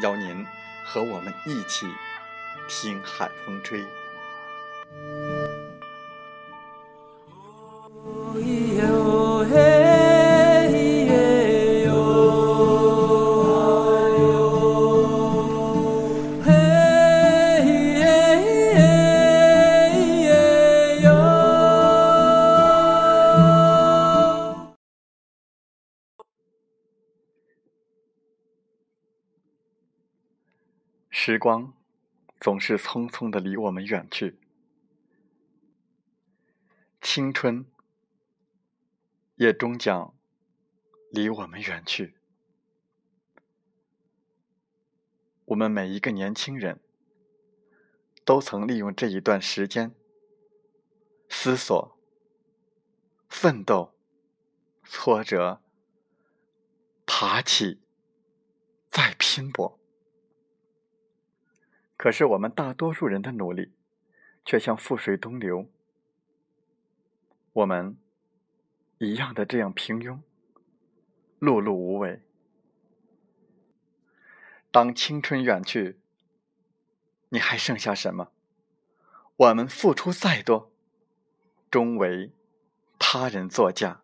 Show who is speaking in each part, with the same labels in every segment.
Speaker 1: 邀您和我们一起听海风吹。时光总是匆匆的离我们远去，青春也终将离我们远去。我们每一个年轻人，都曾利用这一段时间思索、奋斗、挫折、爬起、再拼搏。可是我们大多数人的努力，却像覆水东流，我们一样的这样平庸、碌碌无为。当青春远去，你还剩下什么？我们付出再多，终为他人作嫁。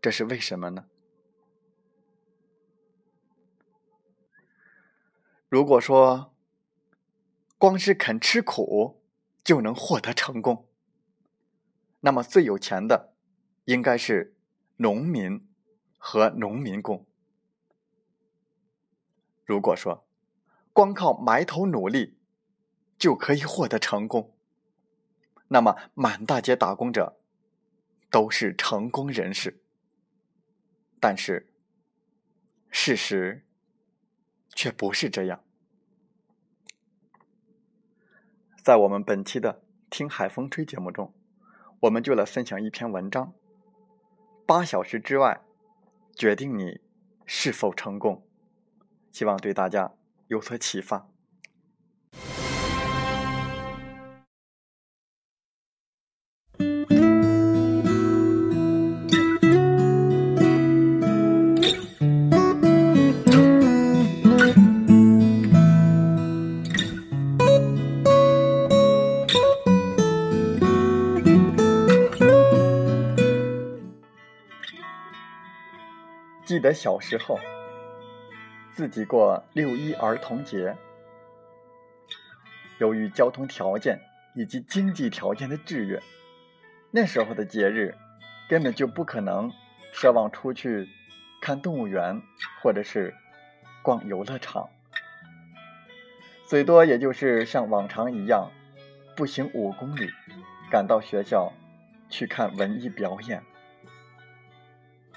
Speaker 1: 这是为什么呢？如果说光是肯吃苦就能获得成功，那么最有钱的应该是农民和农民工。如果说光靠埋头努力就可以获得成功，那么满大街打工者都是成功人士。但是事实。却不是这样。在我们本期的《听海风吹》节目中，我们就来分享一篇文章：八小时之外，决定你是否成功。希望对大家有所启发。记得小时候，自己过六一儿童节，由于交通条件以及经济条件的制约，那时候的节日根本就不可能奢望出去看动物园或者是逛游乐场，最多也就是像往常一样步行五公里赶到学校去看文艺表演，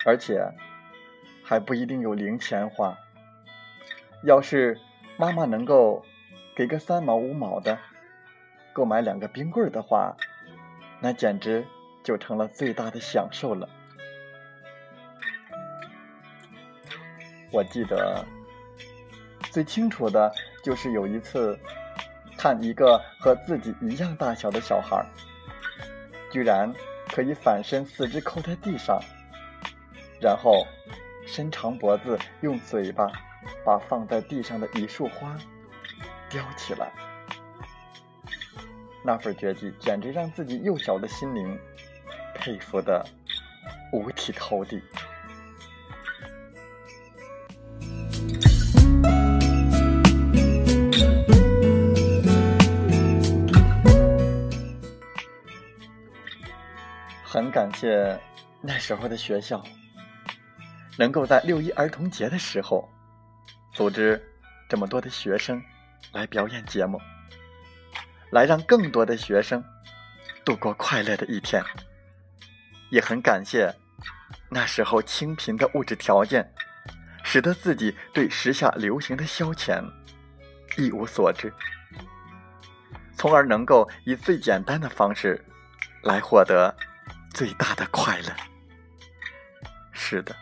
Speaker 1: 而且。还不一定有零钱花。要是妈妈能够给个三毛五毛的，购买两个冰棍的话，那简直就成了最大的享受了。我记得最清楚的就是有一次，看一个和自己一样大小的小孩，居然可以反身，四肢扣在地上，然后伸长脖子，用嘴巴把放在地上的一束花叼起来。那份绝技，简直让自己幼小的心灵佩服的五体投地。很感谢那时候的学校，能够在六一儿童节的时候组织这么多的学生来表演节目，来让更多的学生度过快乐的一天。也很感谢那时候清贫的物质条件，使得自己对时下流行的消遣一无所知，从而能够以最简单的方式来获得。最大的快乐，是的，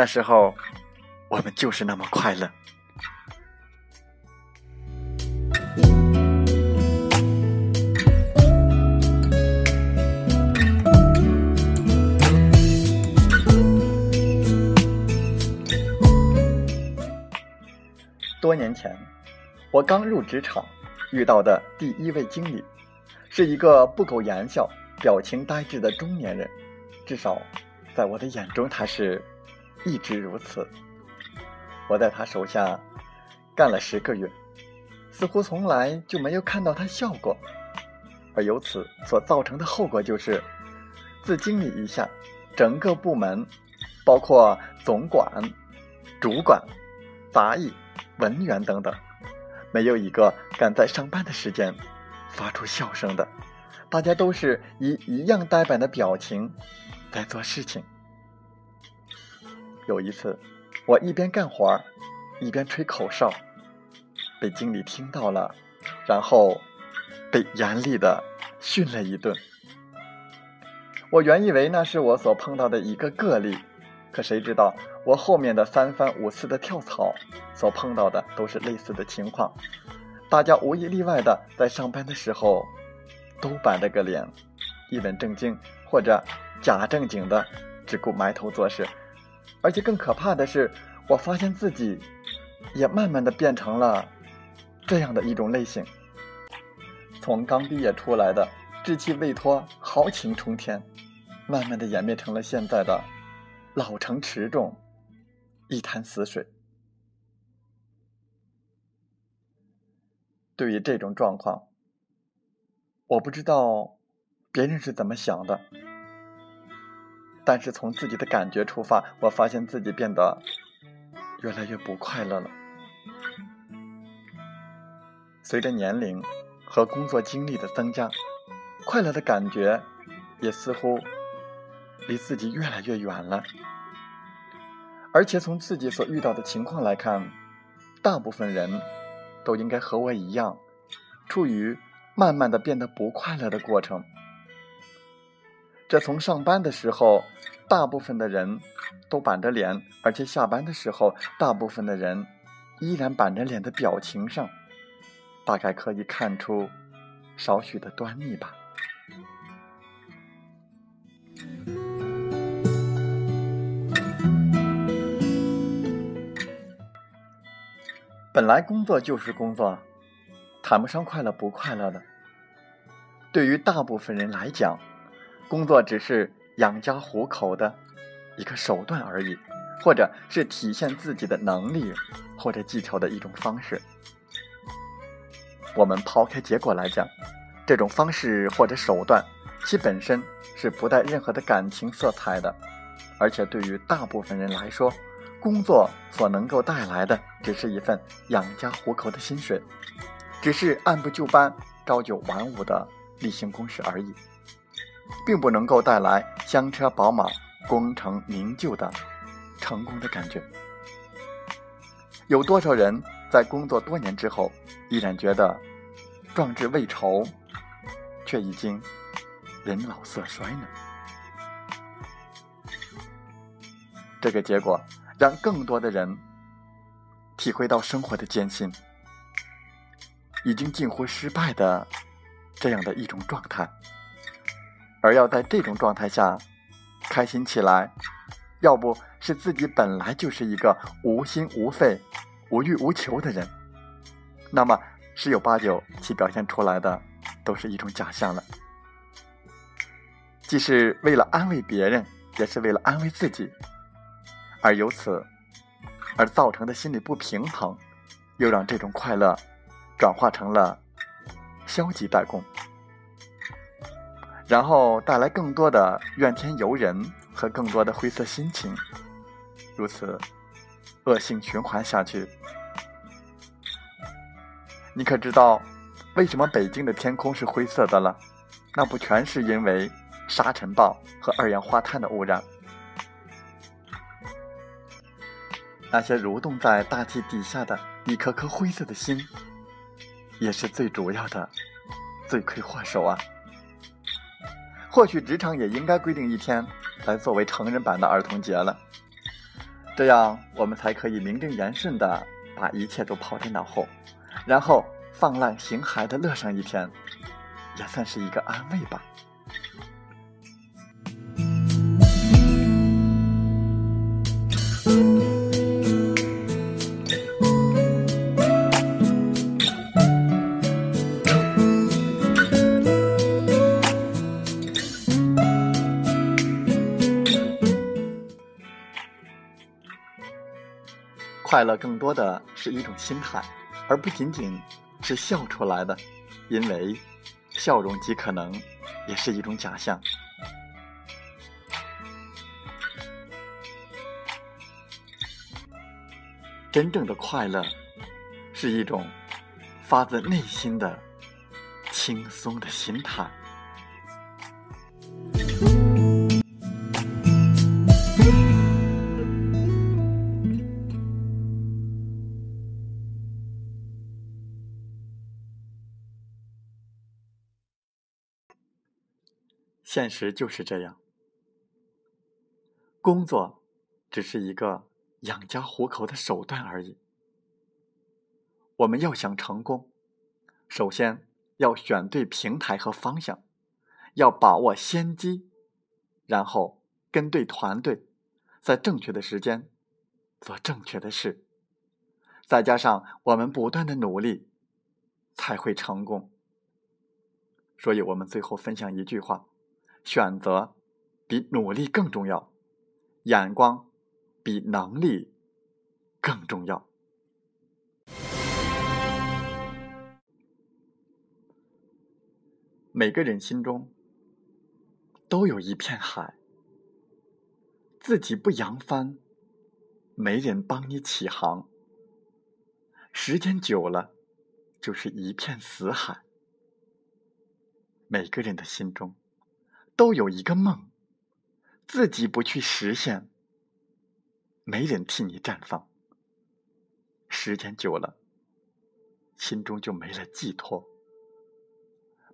Speaker 1: 那时候我们就是那么快乐。多年前，我刚入职场，遇到的第一位经理，是一个不苟言笑。表情呆滞的中年人，至少在我的眼中，他是一直如此。我在他手下干了十个月，似乎从来就没有看到他笑过，而由此所造成的后果就是，自经理以下，整个部门，包括总管、主管、杂役、文员等等，没有一个敢在上班的时间发出笑声的。大家都是以一样呆板的表情在做事情。有一次，我一边干活一边吹口哨，被经理听到了，然后被严厉的训了一顿。我原以为那是我所碰到的一个个例，可谁知道我后面的三番五次的跳槽所碰到的都是类似的情况。大家无一例外的在上班的时候。都板着个脸，一本正经或者假正经的，只顾埋头做事。而且更可怕的是，我发现自己也慢慢的变成了这样的一种类型。从刚毕业出来的稚气未脱、豪情冲天，慢慢的演变成了现在的老成持重、一潭死水。对于这种状况，我不知道别人是怎么想的，但是从自己的感觉出发，我发现自己变得越来越不快乐了。随着年龄和工作经历的增加，快乐的感觉也似乎离自己越来越远了。而且从自己所遇到的情况来看，大部分人都应该和我一样，处于。慢慢的变得不快乐的过程。这从上班的时候，大部分的人都板着脸，而且下班的时候，大部分的人依然板着脸的表情上，大概可以看出少许的端倪吧。本来工作就是工作，谈不上快乐不快乐的。对于大部分人来讲，工作只是养家糊口的一个手段而已，或者是体现自己的能力或者技巧的一种方式。我们抛开结果来讲，这种方式或者手段，其本身是不带任何的感情色彩的，而且对于大部分人来说，工作所能够带来的只是一份养家糊口的薪水，只是按部就班、朝九晚五的。例行公事而已，并不能够带来香车宝马、功成名就的成功的感觉。有多少人在工作多年之后，依然觉得壮志未酬，却已经人老色衰呢？这个结果让更多的人体会到生活的艰辛，已经近乎失败的。这样的一种状态，而要在这种状态下开心起来，要不是自己本来就是一个无心无肺、无欲无求的人，那么十有八九其表现出来的都是一种假象了。既是为了安慰别人，也是为了安慰自己，而由此而造成的心理不平衡，又让这种快乐转化成了消极怠工，然后带来更多的怨天尤人和更多的灰色心情，如此恶性循环下去。你可知道为什么北京的天空是灰色的了？那不全是因为？沙尘暴和二氧化碳的污染，那些蠕动在大气底下的一颗颗灰色的心，也是最主要的罪魁祸首啊！或许职场也应该规定一天来作为成人版的儿童节了，这样我们才可以名正言顺的把一切都抛在脑后，然后放浪形骸的乐上一天，也算是一个安慰吧。快乐更多的是一种心态，而不仅仅是笑出来的，因为笑容极可能也是一种假象。真正的快乐是一种发自内心的轻松的心态。现实就是这样，工作只是一个养家糊口的手段而已。我们要想成功，首先要选对平台和方向，要把握先机，然后跟对团队，在正确的时间做正确的事，再加上我们不断的努力，才会成功。所以我们最后分享一句话。选择比努力更重要，眼光比能力更重要。每个人心中都有一片海，自己不扬帆，没人帮你起航。时间久了，就是一片死海。每个人的心中。都有一个梦，自己不去实现，没人替你绽放。时间久了，心中就没了寄托。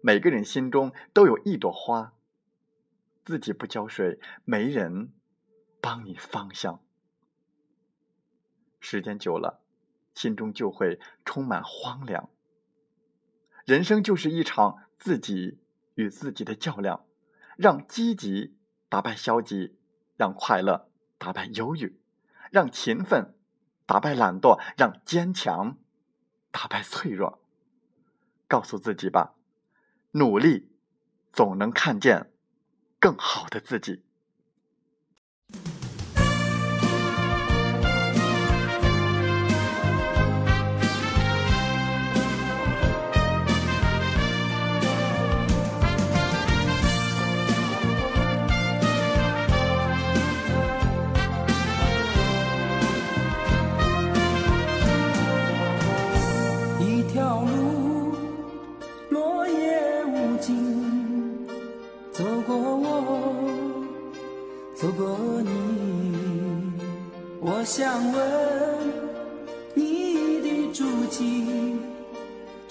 Speaker 1: 每个人心中都有一朵花，自己不浇水，没人帮你芳香。时间久了，心中就会充满荒凉。人生就是一场自己与自己的较量。让积极打败消极，让快乐打败忧郁，让勤奋打败懒惰，让坚强打败脆弱。告诉自己吧，努力总能看见更好的自己。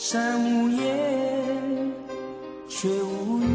Speaker 2: 山无言，水无语。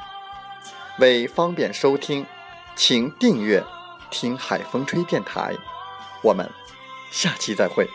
Speaker 1: 为方便收听，请订阅“听海风吹电台”。我们下期再会。